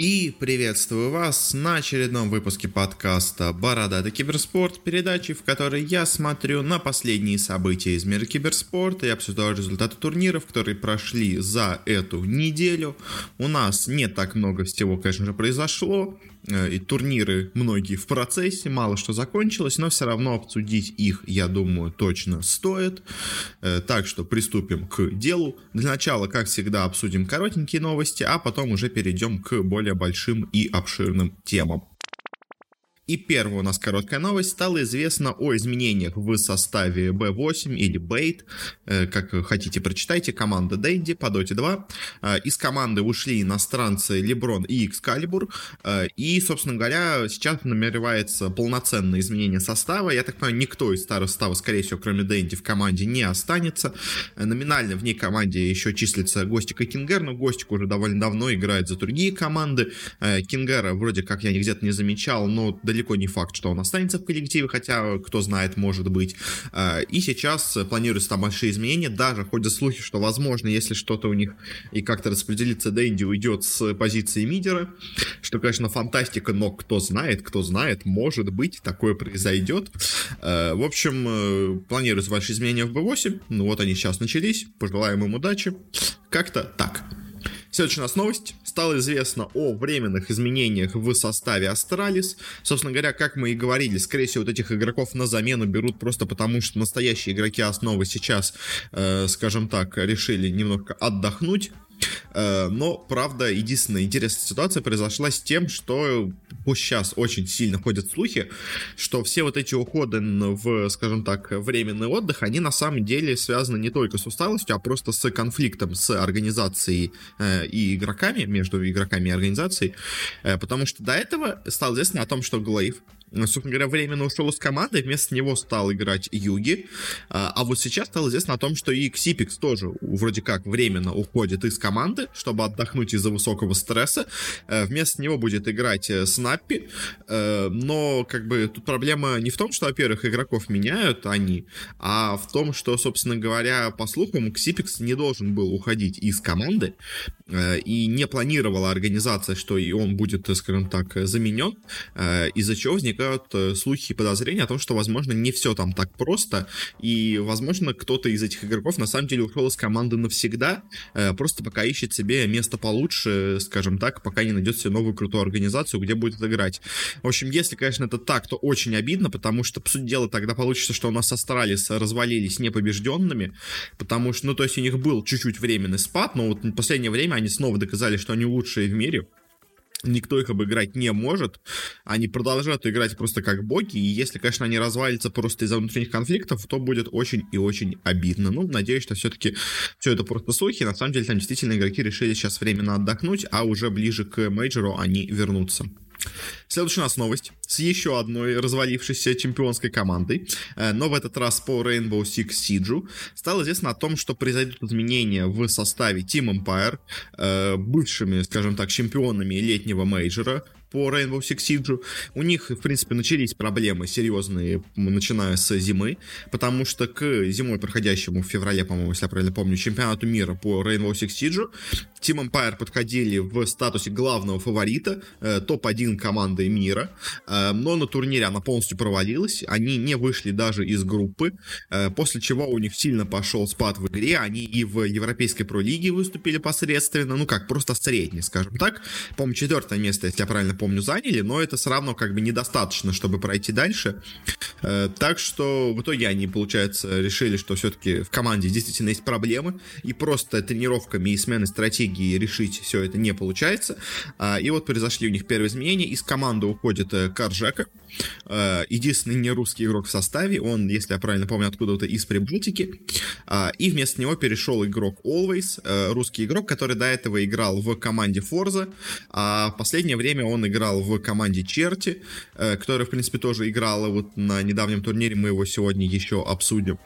И приветствую вас на очередном выпуске подкаста «Бородатый киберспорт», передачи, в которой я смотрю на последние события из мира киберспорта и обсуждаю результаты турниров, которые прошли за эту неделю. У нас не так много всего, конечно же, произошло, и турниры многие в процессе, мало что закончилось, но все равно обсудить их, я думаю, точно стоит. Э, так что приступим к делу. Для начала, как всегда, обсудим коротенькие новости, а потом уже перейдем к более большим и обширным темам. И первая у нас короткая новость. Стало известно о изменениях в составе B8 или Bait. Э, как хотите, прочитайте. Команда Дэнди по Dota 2. Э, из команды ушли иностранцы Леброн и Excalibur. Э, и, собственно говоря, сейчас намеревается полноценное изменение состава. Я так понимаю, никто из старого состава, скорее всего, кроме Дэнди, в команде не останется. Номинально в ней команде еще числится Гостик и Кингер, но Гостик уже довольно давно играет за другие команды. Кингера вроде как я где-то не замечал, но далеко далеко не факт, что он останется в коллективе, хотя, кто знает, может быть. А, и сейчас планируются там большие изменения, даже ходят слухи, что, возможно, если что-то у них и как-то распределится, Дэнди уйдет с позиции мидера, что, конечно, фантастика, но кто знает, кто знает, может быть, такое произойдет. А, в общем, э, планируются большие изменения в B8, ну вот они сейчас начались, пожелаем им удачи. Как-то так. Следующая у нас новость. Стало известно о временных изменениях в составе Астралис. Собственно говоря, как мы и говорили, скорее всего, вот этих игроков на замену берут просто потому, что настоящие игроки основы сейчас, э, скажем так, решили немного отдохнуть но, правда, единственная интересная ситуация произошла с тем, что пусть сейчас очень сильно ходят слухи, что все вот эти уходы в, скажем так, временный отдых, они на самом деле связаны не только с усталостью, а просто с конфликтом с организацией э, и игроками, между игроками и организацией, э, потому что до этого стало известно о том, что Глейв собственно говоря, временно ушел из команды, вместо него стал играть Юги. А, а вот сейчас стало известно о том, что и Ксипикс тоже вроде как временно уходит из команды, чтобы отдохнуть из-за высокого стресса. Э, вместо него будет играть э, Снаппи. Э, но, как бы, тут проблема не в том, что, во-первых, игроков меняют они, а в том, что, собственно говоря, по слухам, Ксипикс не должен был уходить из команды, и не планировала организация, что и он будет, скажем так, заменен, из-за чего возник возникают э, слухи и подозрения о том, что, возможно, не все там так просто, и, возможно, кто-то из этих игроков на самом деле ушел из команды навсегда, э, просто пока ищет себе место получше, скажем так, пока не найдет себе новую крутую организацию, где будет играть. В общем, если, конечно, это так, то очень обидно, потому что, по сути дела, тогда получится, что у нас Астралис развалились непобежденными, потому что, ну, то есть у них был чуть-чуть временный спад, но вот в последнее время они снова доказали, что они лучшие в мире, никто их обыграть не может. Они продолжают играть просто как боги, и если, конечно, они развалятся просто из-за внутренних конфликтов, то будет очень и очень обидно. Ну, надеюсь, что все-таки все это просто слухи. На самом деле, там действительно игроки решили сейчас временно отдохнуть, а уже ближе к мейджору они вернутся. Следующая у нас новость с еще одной развалившейся чемпионской командой, э, но в этот раз по Rainbow Six Siege. Стало известно о том, что произойдут изменения в составе Team Empire, э, бывшими, скажем так, чемпионами летнего мейджора, по Rainbow Six Siege. У них, в принципе, начались проблемы серьезные, начиная с зимы, потому что к зимой проходящему в феврале, по-моему, если я правильно помню, чемпионату мира по Rainbow Six Siege Team Empire подходили в статусе главного фаворита, э, топ-1 команды мира, э, но на турнире она полностью провалилась, они не вышли даже из группы, э, после чего у них сильно пошел спад в игре, они и в Европейской Про-лиге выступили посредственно, ну как, просто средне, скажем так, по-моему, четвертое место, если я правильно помню, заняли, но это все равно как бы недостаточно, чтобы пройти дальше. Э, так что в итоге они, получается, решили, что все-таки в команде действительно есть проблемы, и просто тренировками и сменой стратегии решить все это не получается. А, и вот произошли у них первые изменения. Из команды уходит э, Каржека, э, единственный не русский игрок в составе, он, если я правильно помню, откуда-то из Прибалтики, а, и вместо него перешел игрок Always, русский игрок, который до этого играл в команде Forza, а в последнее время он играл в команде Черти, э, которая, в принципе, тоже играла вот на недавнем турнире, мы его сегодня еще обсудим.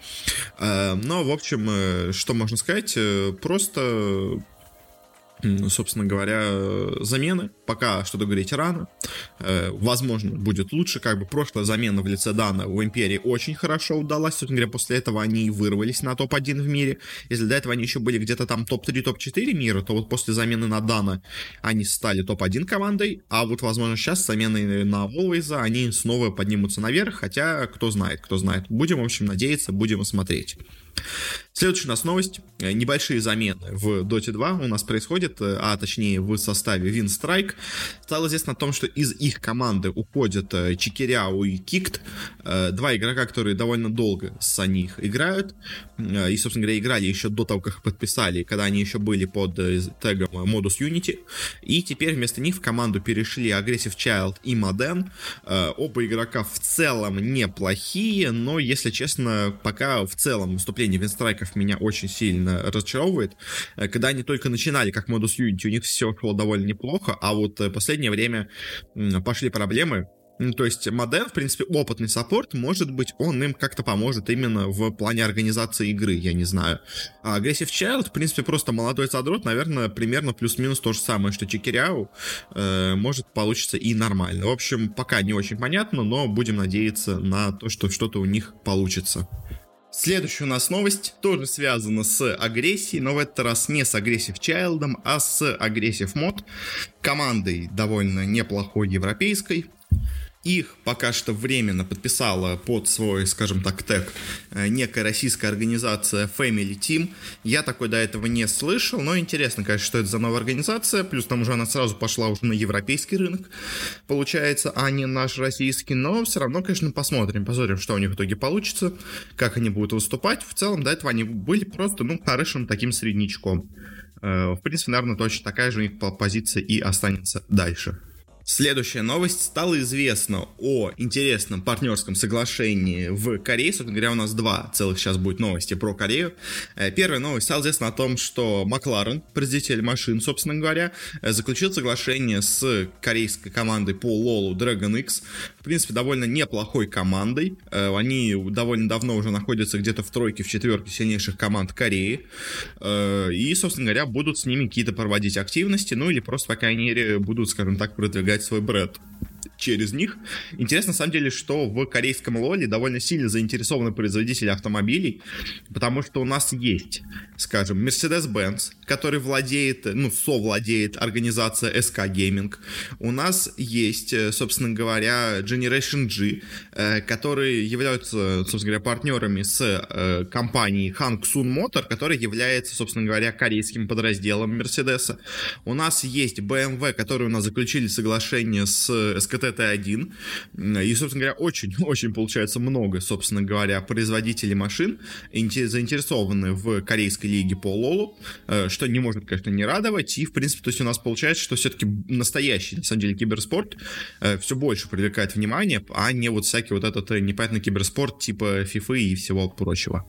Э, но, в общем, э, что можно сказать, просто собственно говоря, замены. Пока что-то говорить рано. Э, возможно, будет лучше. Как бы прошлая замена в лице Дана в Империи очень хорошо удалась. Собственно говоря, после этого они вырвались на топ-1 в мире. Если до этого они еще были где-то там топ-3, топ-4 мира, то вот после замены на Дана они стали топ-1 командой. А вот, возможно, сейчас с заменой на Волвейза они снова поднимутся наверх. Хотя, кто знает, кто знает. Будем, в общем, надеяться, будем смотреть. Следующая у нас новость. Э, небольшие замены в Dota 2 у нас происходят, э, а точнее в составе Winstrike. Стало известно о том, что из их команды уходят э, Чикиряу и Кикт, два игрока, которые довольно долго с них играют, и, собственно говоря, играли еще до того, как подписали, когда они еще были под тегом Modus Unity, и теперь вместо них в команду перешли Aggressive Child и Modern. Оба игрока в целом неплохие, но, если честно, пока в целом выступление Winstrike Харьков меня очень сильно разочаровывает. Э, когда они только начинали как Modus Unity, у них все шло довольно неплохо, а вот э, последнее время пошли проблемы, то есть Моден, в принципе, опытный саппорт, может быть, он им как-то поможет именно в плане организации игры, я не знаю. А Aggressive Child, в принципе, просто молодой задрот, наверное, примерно плюс-минус то же самое, что Чикиряу, э, может получиться и нормально. В общем, пока не очень понятно, но будем надеяться на то, что что-то у них получится. Следующая у нас новость тоже связана с агрессией, но в этот раз не с Aggressive Child, а с Aggressive Mod, командой довольно неплохой европейской, их пока что временно подписала под свой, скажем так, тег э, некая российская организация Family Team. Я такой до этого не слышал, но интересно, конечно, что это за новая организация. Плюс там уже она сразу пошла уже на европейский рынок, получается, а не наш российский. Но все равно, конечно, посмотрим, посмотрим, что у них в итоге получится, как они будут выступать. В целом, до этого они были просто, ну, хорошим таким среднячком. Э, в принципе, наверное, точно такая же у них позиция и останется дальше. Следующая новость. Стало известно о интересном партнерском соглашении в Корее. Собственно говоря, у нас два целых сейчас будет новости про Корею. Э, первая новость. Стало известно о том, что Макларен, производитель машин, собственно говоря, э, заключил соглашение с корейской командой по Лолу Dragon X. В принципе, довольно неплохой командой. Э, они довольно давно уже находятся где-то в тройке, в четверке сильнейших команд Кореи. И, собственно говоря, будут с ними какие-то проводить активности, ну или просто, по крайней мере, будут, скажем так, продвигать продвигать свой бренд через них. Интересно, на самом деле, что в корейском лоле довольно сильно заинтересованы производители автомобилей, потому что у нас есть, скажем, Mercedes-Benz, который владеет, ну, совладеет организация SK Gaming. У нас есть, э, собственно говоря, Generation G, э, которые являются, собственно говоря, партнерами с э, компанией Hang Sun Motor, которая является, собственно говоря, корейским подразделом Mercedes. У нас есть BMW, которые у нас заключили соглашение с SKT T1. И, собственно говоря, очень-очень получается много, собственно говоря, производителей машин заинтересованы в корейской лиге по Лолу, что не может, конечно, не радовать. И, в принципе, то есть у нас получается, что все-таки настоящий, на самом деле, киберспорт э, все больше привлекает внимание, а не вот всякий вот этот э, непонятный киберспорт типа FIFA и всего прочего.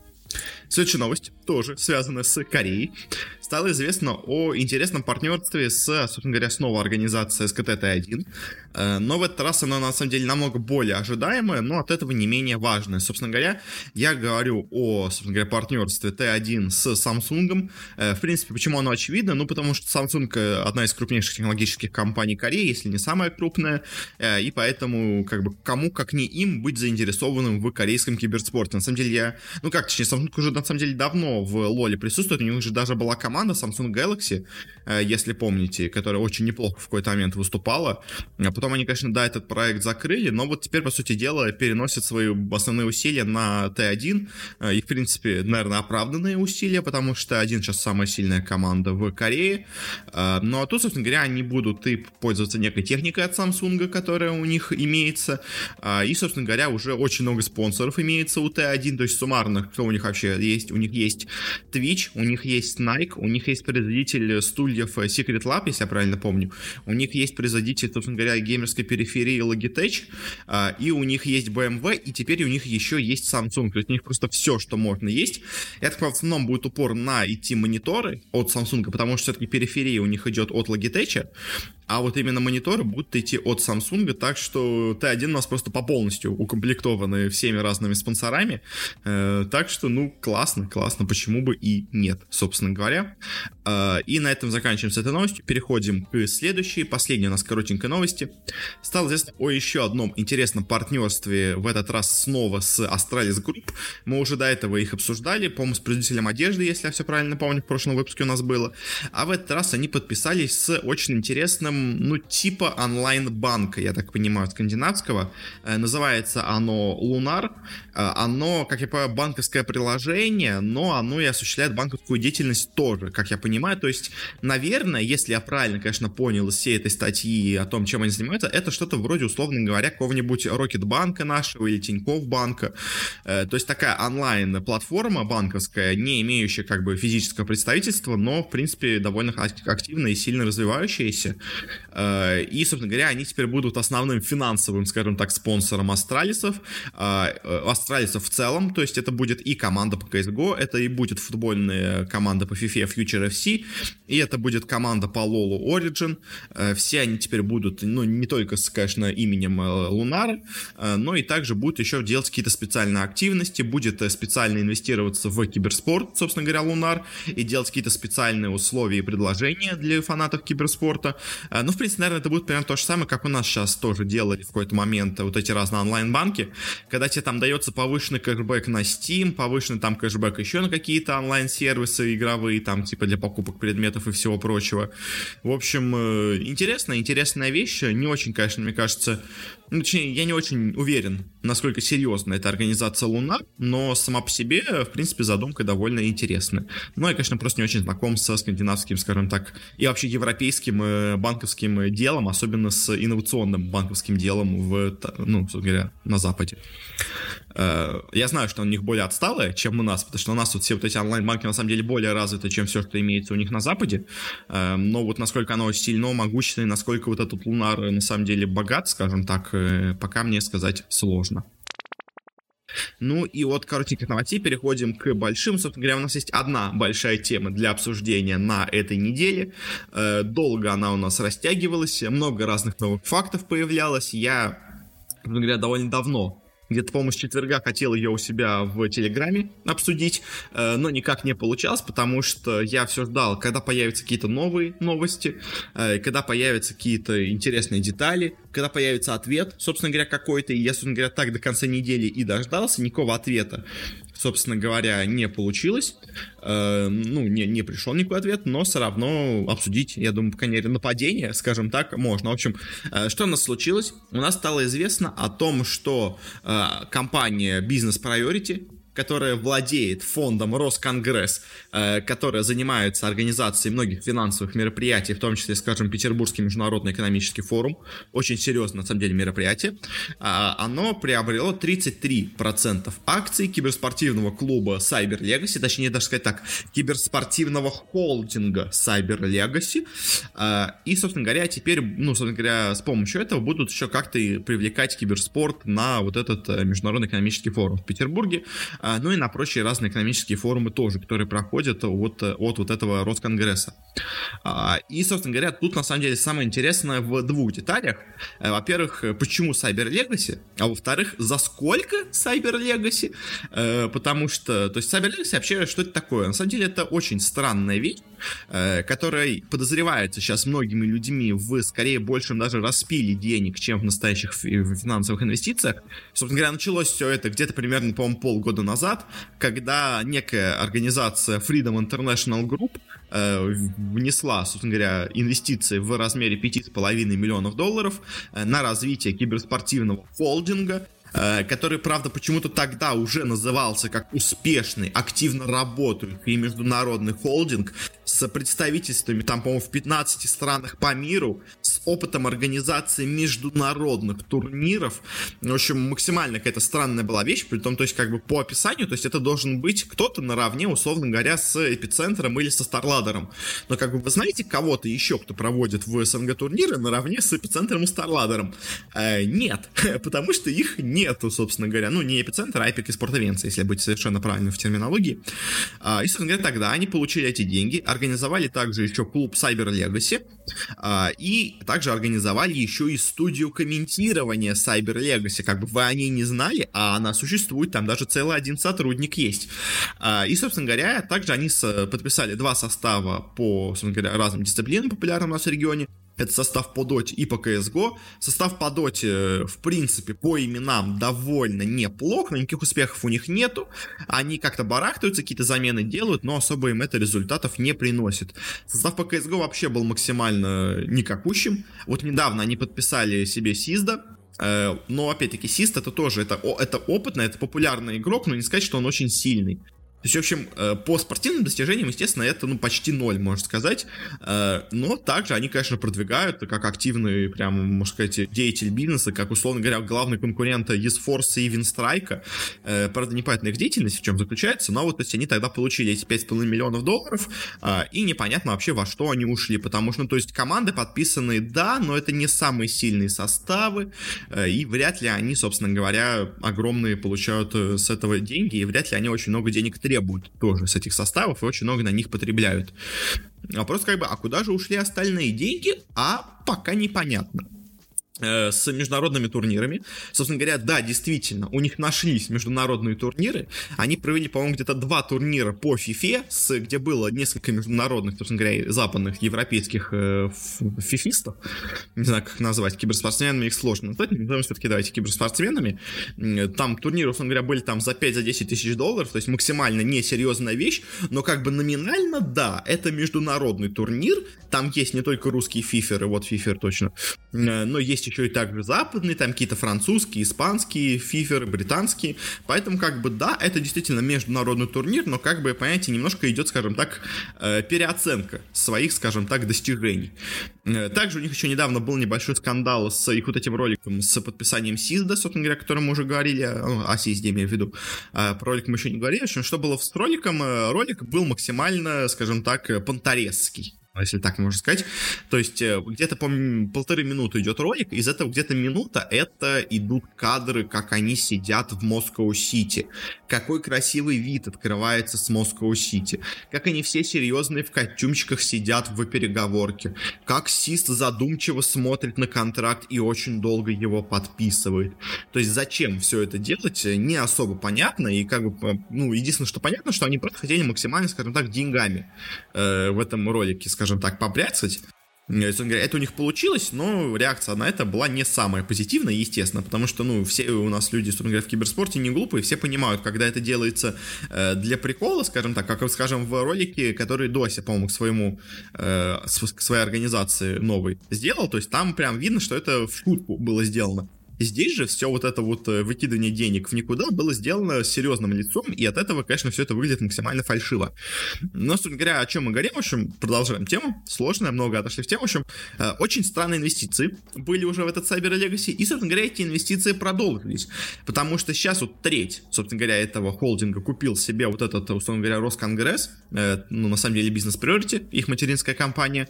Следующая новость, тоже связана с Кореей. Стало известно о интересном партнерстве с, собственно говоря, снова организацией СКТ-Т1. Э, но в этот раз она, на самом деле, намного более ожидаемая, но от этого не менее важная. Собственно говоря, я говорю о, собственно говоря, партнерстве Т1 с Samsung. Э, в принципе, почему оно очевидно? Ну, потому что Samsung э, одна из крупнейших технологических компаний Кореи, если не самая крупная, и поэтому, как бы, кому, как не им, быть заинтересованным в корейском киберспорте. На самом деле, я, ну как, точнее, Samsung уже, на самом деле, давно в Лоле присутствует, у них же даже была команда Samsung Galaxy, если помните, которая очень неплохо в какой-то момент выступала, а потом они, конечно, да, этот проект закрыли, но вот теперь, по сути дела, переносят свои основные усилия на Т1. Э, и, в принципе, наверное, оправданные усилия, потому что Т1 сейчас самая сильная команда в Корее. Э, ну, а тут, собственно говоря, они будут и пользоваться некой техникой от Samsung, которая у них имеется. Э, и, собственно говоря, уже очень много спонсоров имеется у Т1, то есть суммарно, кто у них вообще есть. У них есть Twitch, у них есть Nike, у них есть производитель стульев Secret Lab, если я правильно помню. У них есть производитель, собственно говоря, геймерской периферии Logitech, а, и у них есть BMW, и теперь у них еще есть Samsung. То есть у них просто все, что можно есть. Это, в основном будет упор на идти мониторы от Samsung, потому что все-таки периферия у них идет от Logitech. А вот именно мониторы будут идти от Samsung, так что T1 у нас просто по полностью укомплектованы всеми разными спонсорами, э, так что, ну, классно, классно, почему бы и нет, собственно говоря. Э, и на этом заканчиваем с этой новостью, переходим к следующей, последней у нас коротенькой новости. Стало известно о еще одном интересном партнерстве, в этот раз снова с Astralis Group. Мы уже до этого их обсуждали, по-моему, с производителем одежды, если я все правильно помню, в прошлом выпуске у нас было. А в этот раз они подписались с очень интересным, ну, типа онлайн-банка, я так понимаю, скандинавского. Э, называется оно Lunar. Э, оно, как я понимаю, банковское приложение, но оно и осуществляет банковскую деятельность тоже, как я понимаю. То есть, наверное, если я правильно, конечно, понял из всей этой статьи о том, чем они занимаются, это что-то вроде, условно говоря, какого-нибудь Рокетбанка нашего или Тинькофф банка. Э, то есть такая онлайн-платформа банковская, не имеющая как бы физического представительства, но, в принципе, довольно активно и сильно развивающаяся. Э, и, собственно говоря, они теперь будут основным финансовым, скажем так, спонсором Астралисов, э, Астралисов в целом, то есть это будет и команда по CSGO, это и будет футбольная команда по FIFA Future FC, и это будет команда по LoL Origin. Э, все они теперь будут, ну, не только с, конечно, именем Лунара, но и также будут еще делать какие-то специальные активности, будет специально инвестироваться в киберспорт, собственно говоря, Лунар, и делать какие-то специальные условия и предложения для фанатов киберспорта. Ну, в принципе, наверное, это будет примерно то же самое, как у нас сейчас тоже делали в какой-то момент вот эти разные онлайн-банки, когда тебе там дается повышенный кэшбэк на Steam, повышенный там кэшбэк еще на какие-то онлайн-сервисы игровые, там типа для покупок предметов и всего прочего. В общем, э, интересная, интересная вещь, не очень, конечно, мне кажется, ну, точнее, я не очень уверен, насколько серьезна эта организация Луна, но сама по себе, в принципе, задумка довольно интересная. Ну, я, конечно, просто не очень знаком со скандинавским, скажем так, и вообще европейским э, банковским делом, особенно с инновационным банковским делом в, ну, собственно говоря, на Западе. Э, я знаю, что у них более отсталые, чем у нас, потому что у нас вот все вот эти онлайн-банки на самом деле более развиты, чем все, что имеется у них на Западе. Э, но вот насколько оно сильно, могущественно, насколько вот этот лунар на самом деле богат, скажем так, э, пока мне сказать сложно. Ну и от коротеньких новостей переходим к большим. Собственно говоря, у нас есть одна большая тема для обсуждения на этой неделе. Долго она у нас растягивалась, много разных новых фактов появлялось. Я, собственно говоря, довольно давно где-то, по-моему, с четверга хотел ее у себя в Телеграме обсудить, э, но никак не получалось, потому что я все ждал, когда появятся какие-то новые новости, э, когда появятся какие-то интересные детали, когда появится ответ, собственно говоря, какой-то, и я, собственно говоря, так до конца недели и дождался, никакого ответа собственно говоря, не получилось. Э, ну, не, не пришел никакой ответ, но все равно обсудить, я думаю, по крайней мере, нападение, скажем так, можно. В общем, э, что у нас случилось? У нас стало известно о том, что э, компания Business Priority, которая владеет фондом Росконгресс, э, которая занимается организацией многих финансовых мероприятий, в том числе, скажем, Петербургский международный экономический форум, очень серьезное, на самом деле, мероприятие, э, оно приобрело 33% акций киберспортивного клуба Cyber Legacy, точнее, даже сказать так, киберспортивного холдинга Cyber Legacy, э, и, собственно говоря, теперь, ну, собственно говоря, с помощью этого будут еще как-то привлекать киберспорт на вот этот э, международный экономический форум в Петербурге, а, ну и на прочие разные экономические форумы тоже, которые проходят от, от вот этого Росконгресса. А, и, собственно говоря, тут на самом деле самое интересное в двух деталях. Э, во-первых, почему Cyber Legacy, а во-вторых, за сколько Cyber Legacy, э, потому что, то есть Cyber Legacy вообще что это такое? На самом деле это очень странная вещь, э, которая подозревается сейчас многими людьми в скорее большем даже распиле денег, чем в настоящих финансовых инвестициях. Собственно говоря, началось все это где-то примерно, по-моему, полгода назад, когда некая организация Freedom International Group э, внесла, собственно говоря, инвестиции в размере 5,5 миллионов долларов э, на развитие киберспортивного холдинга, который, правда, почему-то тогда уже назывался как успешный, активно работающий международный холдинг с представительствами, там, по-моему, в 15 странах по миру, с опытом организации международных турниров. В общем, максимально какая-то странная была вещь, при том, то есть, как бы по описанию, то есть это должен быть кто-то наравне, условно говоря, с эпицентром или со Старладером. Но, как бы, вы знаете кого-то еще, кто проводит в СНГ турниры наравне с эпицентром и Старладером? Э, нет, потому что их не нету, собственно говоря, ну, не эпицентр, а Sport Events, если быть совершенно правильным в терминологии. А, и, собственно говоря, тогда они получили эти деньги, организовали также еще клуб Cyber Legacy, а, и также организовали еще и студию комментирования Cyber Legacy, как бы вы о ней не знали, а она существует, там даже целый один сотрудник есть. А, и, собственно говоря, также они подписали два состава по, собственно говоря, разным дисциплинам популярным у нас в регионе. Это состав по доте и по CSGO. Состав по доте, в принципе, по именам довольно неплох, но никаких успехов у них нету. Они как-то барахтаются, какие-то замены делают, но особо им это результатов не приносит. Состав по CSGO вообще был максимально никакущим. Вот недавно они подписали себе Сизда, э, но опять-таки Сист это тоже это, это опытный, это популярный игрок, но не сказать, что он очень сильный. Есть, в общем, э, по спортивным достижениям, естественно, это, ну, почти ноль, можно сказать. Э, но также они, конечно, продвигают, как активный, прям, можно сказать, деятель бизнеса, как, условно говоря, главный конкурент eSforce и Винстрайка. Э, правда, непонятна их деятельность, в чем заключается, но вот, то есть, они тогда получили эти 5,5 миллионов долларов, и непонятно вообще, во что они ушли, потому что, ну, то есть, команды подписаны, да, но это не самые сильные составы, и вряд ли они, собственно говоря, огромные получают с этого деньги, и вряд ли они очень много денег требуют тоже с этих составов и очень много на них потребляют. Вопрос как бы, а куда же ушли остальные деньги? А пока непонятно. Э, с международными турнирами. Собственно говоря, да, действительно, у них нашлись международные турниры. Они провели, по-моему, где-то два турнира по FIFA, с, где было несколько международных, собственно говоря, западных европейских э, фифистов. Не знаю, как назвать. Киберспортсменами их сложно назвать, назовем все-таки давайте киберспортсменами. Там турниры, собственно говоря, были там за 5-10 тысяч долларов, то есть максимально несерьезная вещь, но как бы номинально, да, это международный турнир. Там есть не только русские фиферы, вот фифер точно, э, но есть есть еще и также западные, там какие-то французские, испанские, фиферы, британские. Поэтому, как бы, да, это действительно международный турнир, но, как бы, понимаете, немножко идет, скажем так, э, переоценка своих, скажем так, достижений. Э, также у них еще недавно был небольшой скандал с их вот этим роликом, с подписанием Сизда, собственно говоря, о котором мы уже говорили, ну, о Сизде, имею в виду. А про ролик мы еще не говорили. В общем, что было с роликом? Э, ролик был максимально, скажем так, понторезский если так можно сказать. То есть э, где-то по полторы минуты идет ролик, из этого где-то минута это идут кадры, как они сидят в Москва-Сити. Какой красивый вид открывается с Москва-Сити. Как они все серьезные в костюмчиках сидят в переговорке. Как Сист задумчиво смотрит на контракт и очень долго его подписывает. То есть зачем все это делать, не особо понятно. И как бы, э, ну, единственное, что понятно, что они просто хотели максимально, скажем так, деньгами э, в этом ролике, скажем скажем так, побряцать. Это у них получилось, но реакция на это была не самая позитивная, естественно, потому что, ну, все у нас люди, собственно говоря, в киберспорте не глупые, все понимают, когда это делается э, для прикола, скажем так, как, скажем, в ролике, который Дося, по-моему, к своему, э, своей организации новой сделал, то есть там прям видно, что это в шутку было сделано. Здесь же все вот это вот э, выкидывание денег в никуда было сделано серьезным лицом, и от этого, конечно, все это выглядит максимально фальшиво. Но, собственно говоря, о чем мы говорим, в общем, продолжаем тему. Сложная, много отошли в тему. В общем, э, очень странные инвестиции были уже в этот Cyber Legacy, и, собственно говоря, эти инвестиции продолжились. Потому что сейчас вот треть, собственно говоря, этого холдинга купил себе вот этот, условно говоря, Росконгресс, э, ну, на самом деле, бизнес Priority, их материнская компания,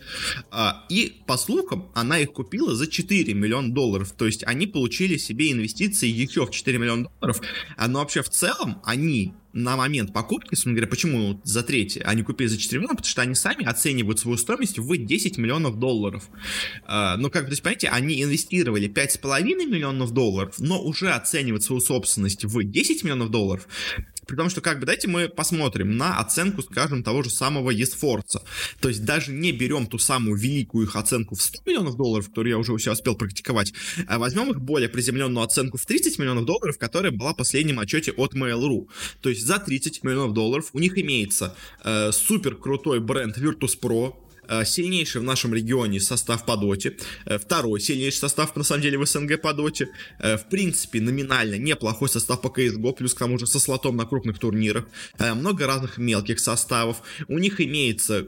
а, и, по слухам, она их купила за 4 миллиона долларов. То есть они получили получили себе инвестиции еще в 4 миллиона долларов, а, но вообще в целом они на момент покупки, собственно говоря, почему за третье они купили за 4 миллиона, потому что они сами оценивают свою стоимость в 10 миллионов долларов. Uh, ну, как то есть, понимаете, они инвестировали 5,5 миллионов долларов, но уже оценивают свою собственность в 10 миллионов долларов, при том, что как бы давайте мы посмотрим на оценку, скажем, того же самого Есфорца. То есть даже не берем ту самую великую их оценку в 100 миллионов долларов, которую я уже у себя успел практиковать, а возьмем их более приземленную оценку в 30 миллионов долларов, которая была в последнем отчете от Mail.ru. То есть за 30 миллионов долларов у них имеется э, супер крутой бренд Virtus.pro, сильнейший в нашем регионе состав по доте, э, второй сильнейший состав, на самом деле, в СНГ по доте, э, в принципе, номинально неплохой состав по CSGO, плюс к тому же со слотом на крупных турнирах, много разных мелких составов, у них имеется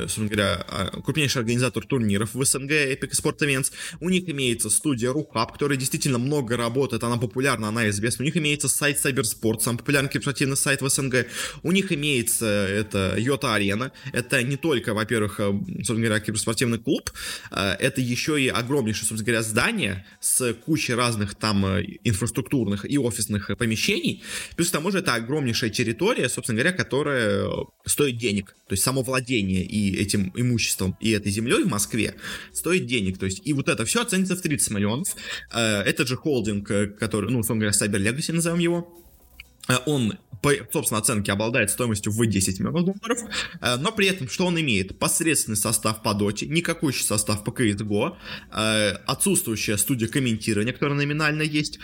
собственно говоря, крупнейший организатор турниров в СНГ, Epic Sport Events, у них имеется студия Рухаб, которая действительно много работает, она популярна, она известна, у них имеется сайт Cybersport, самый популярный киберспортивный сайт в СНГ, у них имеется это Йота Арена, это не только, во-первых, во-первых, э, собственно говоря, киберспортивный клуб, это еще и огромнейшее, собственно говоря, здание с кучей разных там инфраструктурных и офисных помещений. Плюс к тому же это огромнейшая территория, собственно говоря, которая стоит денег. То есть само владение и этим имуществом, и этой землей в Москве стоит денег. То есть и вот это все оценится в 30 миллионов. Этот же холдинг, который, ну, условно говоря, Cyber Legacy назовем его, Э, он по собственной оценке обладает стоимостью в 10 миллионов долларов, э, но при этом что он имеет? Посредственный состав по доте, никакущий состав по CSGO, э, отсутствующая студия комментирования, которая номинально есть,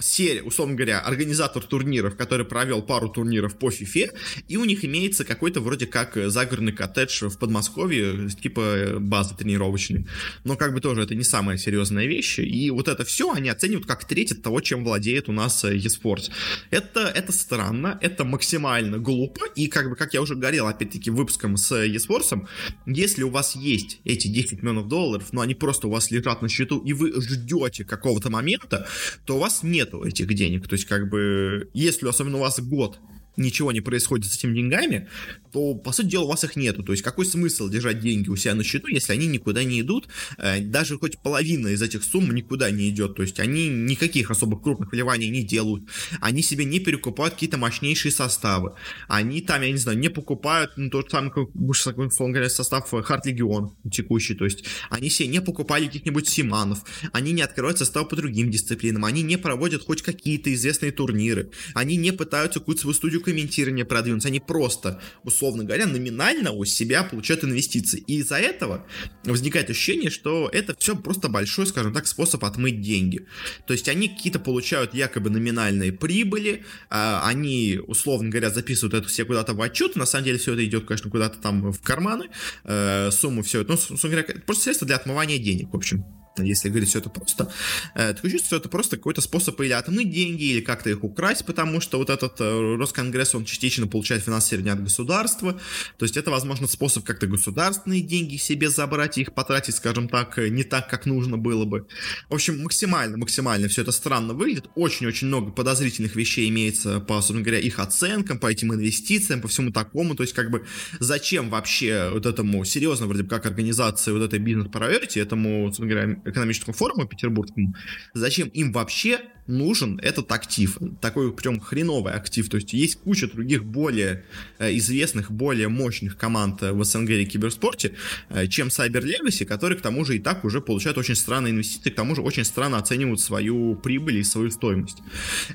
серия, условно говоря, организатор турниров, который провел пару турниров по FIFA, и у них имеется какой-то вроде как загородный коттедж в Подмосковье, типа базы тренировочной. Но как бы тоже это не самая серьезная вещь, и вот это все они оценивают как треть от того, чем владеет у нас eSports. Это, это странно, это максимально глупо, и как бы, как я уже говорил, опять-таки, выпуском с eSports, если у вас есть эти 10 миллионов долларов, но они просто у вас лежат на счету, и вы ждете какого-то момента, то у вас нету этих денег. То есть, как бы, если особенно у вас год ничего не происходит с этими деньгами, то, по сути дела, у вас их нету. То есть, какой смысл держать деньги у себя на счету, если они никуда не идут? Э, даже хоть половина из этих сумм никуда не идет. То есть, они никаких особых крупных вливаний не делают. Они себе не перекупают какие-то мощнейшие составы. Они там, я не знаю, не покупают ну, тот самый, как, условно говоря, состав Харт Легион текущий. То есть, они себе не покупали каких-нибудь Симанов. Они не открывают состав по другим дисциплинам. Они не проводят хоть какие-то известные турниры. Они не пытаются какую-то свою студию комментирования продвинуться, они просто, условно говоря, номинально у себя получают инвестиции. И из-за этого возникает ощущение, что это все просто большой, скажем так, способ отмыть деньги. То есть они какие-то получают якобы номинальные прибыли, а они, условно говоря, записывают это все куда-то в отчет, на самом деле все это идет, конечно, куда-то там в карманы, э, сумму все это, ну, условно говоря, просто средство для отмывания денег, в общем если говорить все это просто, такое чувство, что это просто какой-то способ или отмыть деньги, или как-то их украсть, потому что вот этот э, Росконгресс, он частично получает финансирование от государства, то есть это, возможно, способ как-то государственные деньги себе забрать и их потратить, скажем так, э, не так, как нужно было бы. В общем, максимально, максимально все это странно выглядит, очень-очень много подозрительных вещей имеется по, собственно говоря, их оценкам, по этим инвестициям, по всему такому, то есть как бы зачем вообще вот этому серьезно, вроде бы как организации вот этой бизнес-проверти, этому, собственно говоря, экономическому форуму петербургскому, зачем им вообще нужен этот актив, такой прям хреновый актив, то есть есть куча других более э, известных, более мощных команд в СНГ и киберспорте, э, чем Cyber Legacy, которые к тому же и так уже получают очень странные инвестиции, к тому же очень странно оценивают свою прибыль и свою стоимость.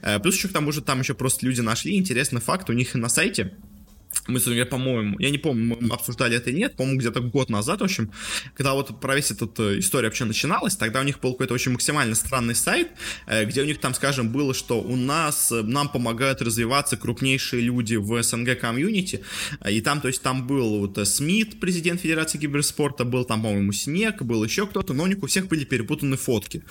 Э, плюс еще к тому же там еще просто люди нашли интересный факт, у них на сайте мы, по-моему, я не помню, мы обсуждали это или нет, по-моему, где-то год назад, в общем, когда вот про весь этот э, история вообще начиналась, тогда у них был какой-то очень максимально странный сайт, э, где у них там, скажем, было, что у нас, э, нам помогают развиваться крупнейшие люди в СНГ комьюнити, и там, то есть, там был вот Смит, президент Федерации киберспорта, был там, по-моему, Снег, был еще кто-то, но у них у всех были перепутаны фотки.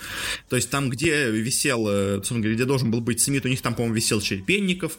То есть, там, где висел, где должен был быть Смит, у них там, по-моему, висел Черепенников,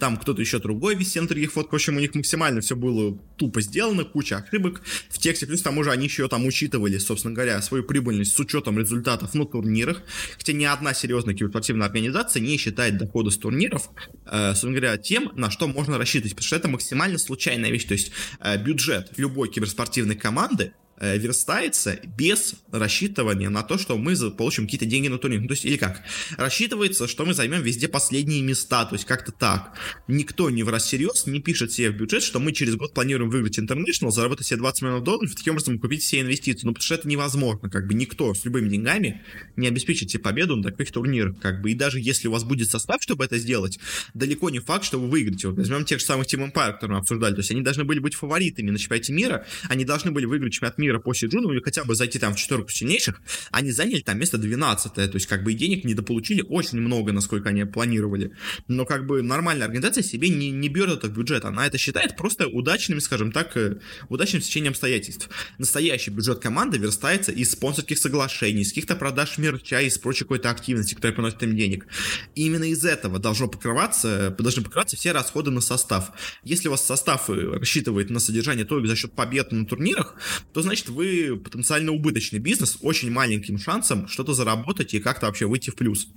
там кто-то еще другой висел на других фотках, общем, у них максимально все было тупо сделано, куча ошибок в тексте, плюс к тому же они еще там учитывали, собственно говоря, свою прибыльность с учетом результатов на турнирах, хотя ни одна серьезная киберспортивная организация не считает доходы с турниров, э, собственно говоря, тем, на что можно рассчитывать, потому что это максимально случайная вещь, то есть э, бюджет любой киберспортивной команды верстается без рассчитывания на то, что мы получим какие-то деньги на турнир. Ну, то есть, или как? Рассчитывается, что мы займем везде последние места, то есть как-то так. Никто не в раз всерьез не пишет себе в бюджет, что мы через год планируем выиграть International, заработать себе 20 миллионов долларов, таким образом купить все инвестиции. Ну, потому что это невозможно, как бы никто с любыми деньгами не обеспечит себе победу на таких турнирах, как бы. И даже если у вас будет состав, чтобы это сделать, далеко не факт, что вы выиграете. Вот возьмем тех же самых Team Empire, которые мы обсуждали, то есть они должны были быть фаворитами на чемпионате мира, они должны были выиграть чемпионат мира мира по Сиджуну, или хотя бы зайти там в четверку сильнейших, они заняли там место 12 то есть как бы и денег недополучили очень много, насколько они планировали. Но как бы нормальная организация себе не, не берет это в бюджет, она это считает просто удачным, скажем так, э, удачным сечением обстоятельств. Настоящий бюджет команды верстается из спонсорских соглашений, из каких-то продаж мерча, из прочей какой-то активности, которая приносит им денег. И именно из этого должно покрываться, должны покрываться все расходы на состав. Если у вас состав э, рассчитывает на содержание только за счет побед на турнирах, то значит значит, вы потенциально убыточный бизнес, очень маленьким шансом что-то заработать и как-то вообще выйти в плюс.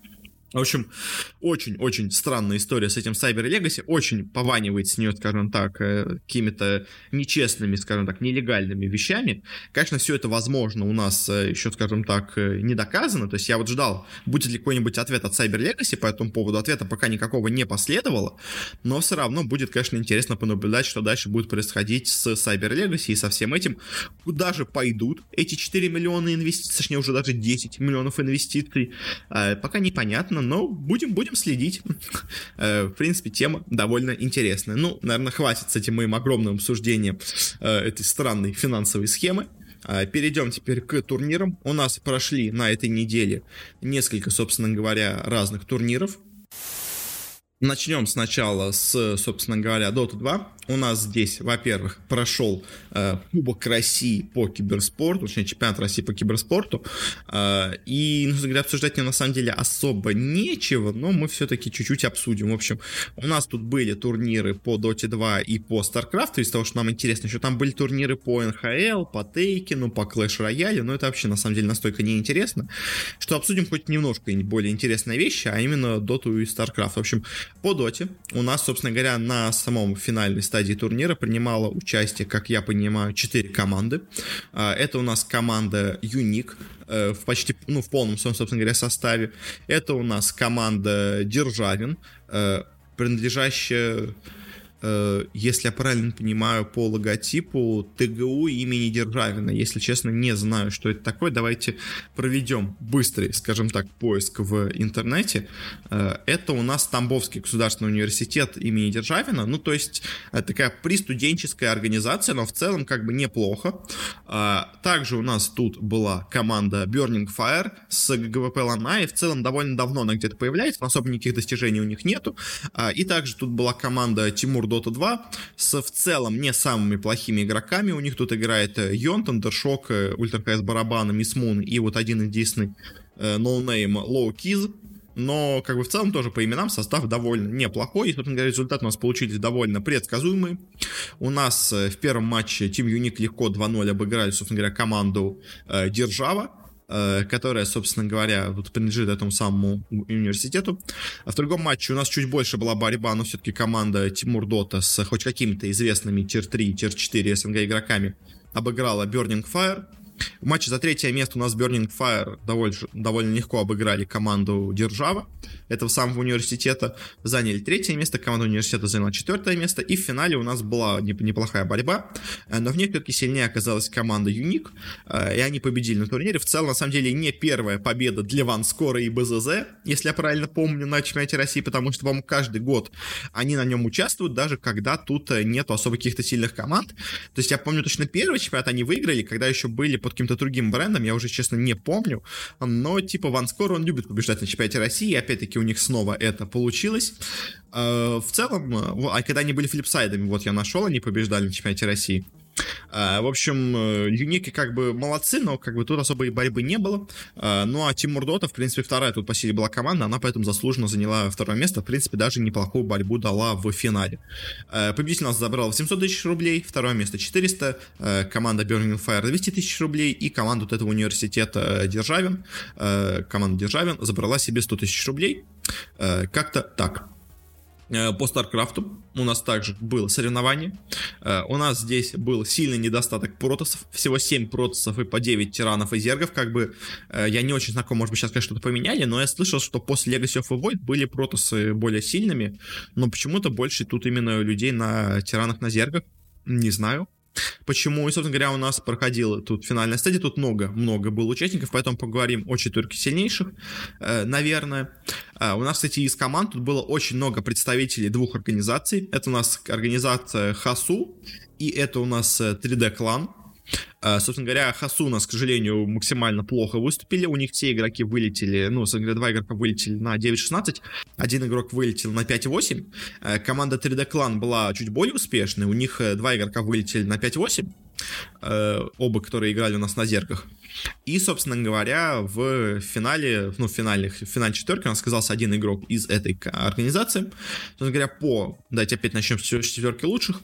В общем, очень-очень странная история с этим Cyber Legacy, очень пованивает с нее, скажем так, э, какими-то нечестными, скажем так, нелегальными вещами. Конечно, все это возможно у нас э, еще, скажем так, э, не доказано, то есть я вот ждал, будет ли какой-нибудь ответ от Cyber Legacy по этому поводу, ответа пока никакого не последовало, но все равно будет, конечно, интересно понаблюдать, что дальше будет происходить с Cyber Legacy и со всем этим, куда же пойдут эти 4 миллиона инвестиций, точнее уже даже 10 миллионов инвестиций, пока непонятно, но будем, будем следить. Э, в принципе, тема довольно интересная. Ну, наверное, хватит с этим моим огромным обсуждением э, этой странной финансовой схемы. Э, перейдем теперь к турнирам. У нас прошли на этой неделе несколько, собственно говоря, разных турниров. Начнем сначала с, собственно говоря, Dota 2 у нас здесь, во-первых, прошел э, Кубок России по киберспорту, точнее, чемпионат России по киберспорту. Э, и, ну, говоря, обсуждать мне на самом деле особо нечего, но мы все-таки чуть-чуть обсудим. В общем, у нас тут были турниры по Dota 2 и по StarCraft, из того, что нам интересно. Еще там были турниры по НХЛ, по Тейкину, по Clash Royale, но это вообще на самом деле настолько неинтересно, что обсудим хоть немножко более интересные вещи, а именно Dota и StarCraft. В общем, по Dota у нас, собственно говоря, на самом финальной стадии турнира принимало участие, как я понимаю, 4 команды. А, это у нас команда Юник э, в почти, ну, в полном своем, собственно говоря, составе. Это у нас команда Державин, э, принадлежащая если я правильно понимаю, по логотипу ТГУ имени Державина. Если честно, не знаю, что это такое. Давайте проведем быстрый, скажем так, поиск в интернете. Э, это у нас Тамбовский государственный университет имени Державина. Ну, то есть э, такая пристуденческая организация, но в целом как бы неплохо. Также у нас тут была команда Burning Fire с ГГВП Лана, и в целом довольно давно она где-то появляется, но особо никаких достижений у них нету. И также тут была команда Тимур Dota 2 с в целом не самыми плохими игроками. У них тут играет э, Йон, Тандершок, Ультра КС Барабана, Мисс Мун и вот один единственный ноунейм Лоу Киз. Но, как бы, в целом тоже по именам состав довольно неплохой. И, собственно говоря, результаты у нас получились довольно предсказуемые. У нас э, в первом матче Team Unique легко 2-0 обыграли, собственно говоря, команду э, Держава. Э, которая, собственно говоря, вот принадлежит этому самому университету. А в другом матче у нас чуть больше была борьба, но все-таки команда Тимур Dota с хоть какими-то известными tier-3, tier-4 СНГ игроками обыграла Burning Fire. В матче за третье место у нас Burning Fire довольно, довольно легко обыграли команду Держава этого самого университета. Заняли третье место, команда университета заняла четвертое место. И в финале у нас была неплохая борьба. Э, но в ней все-таки сильнее оказалась команда Юник. Э, и они победили на турнире. В целом, на самом деле, не первая победа для Ванскора и БЗЗ, если я правильно помню, на чемпионате России, потому что, по-моему, каждый год они на нем участвуют, даже когда тут э, нету особо каких-то сильных команд. То есть я помню точно первый чемпионат они выиграли, когда еще были под каким-то другим брендом, я уже, честно, не помню. Но, типа, Ванскор, он любит побеждать на чемпионате России, и опять-таки у них снова это получилось. Э, в целом, а когда они были флипсайдами, вот я нашел, они побеждали на чемпионате России. Uh, в общем, э, юники как бы молодцы, но как бы тут особой борьбы не было. Uh, ну а Тимур Дота, в принципе, вторая тут по силе была команда, она поэтому заслуженно заняла второе место. В принципе, даже неплохую борьбу дала в финале. Uh, победитель нас забрал 800 тысяч рублей, второе место 400, команда Burning Fire 200 тысяч рублей и команда вот этого университета Державин, команда Державин забрала себе 100 тысяч рублей. Как-то так. Э, по Старкрафту у нас также было соревнование. Э, у нас здесь был сильный недостаток протосов. Всего 7 протосов и по 9 тиранов и зергов. Как бы э, я не очень знаком, может быть, сейчас, конечно, что-то поменяли, но я слышал, что после Legacy of Void были протосы более сильными, но почему-то больше тут именно людей на тиранах на зергах. Не знаю. Почему? И, собственно говоря, у нас проходила тут финальная стадия, тут много-много было участников, поэтому поговорим о четверке сильнейших, э, наверное. Э, у нас, кстати, из команд тут было очень много представителей двух организаций. Это у нас организация ХАСУ, и это у нас 3D-клан. Э, собственно говоря, Хасуна, к сожалению, максимально плохо выступили. У них все игроки вылетели, ну, собственно говоря, два игрока вылетели на 9.16, один игрок вылетел на 5.8. А, команда 3D Clan была чуть более успешной, у них э, два игрока вылетели на 5.8. Э, оба, которые играли у нас на зерках. И, собственно говоря, в финале, ну, в финальных, в финале четверки у нас оказался один игрок из этой организации. Собственно говоря, по, давайте опять начнем с четверки лучших.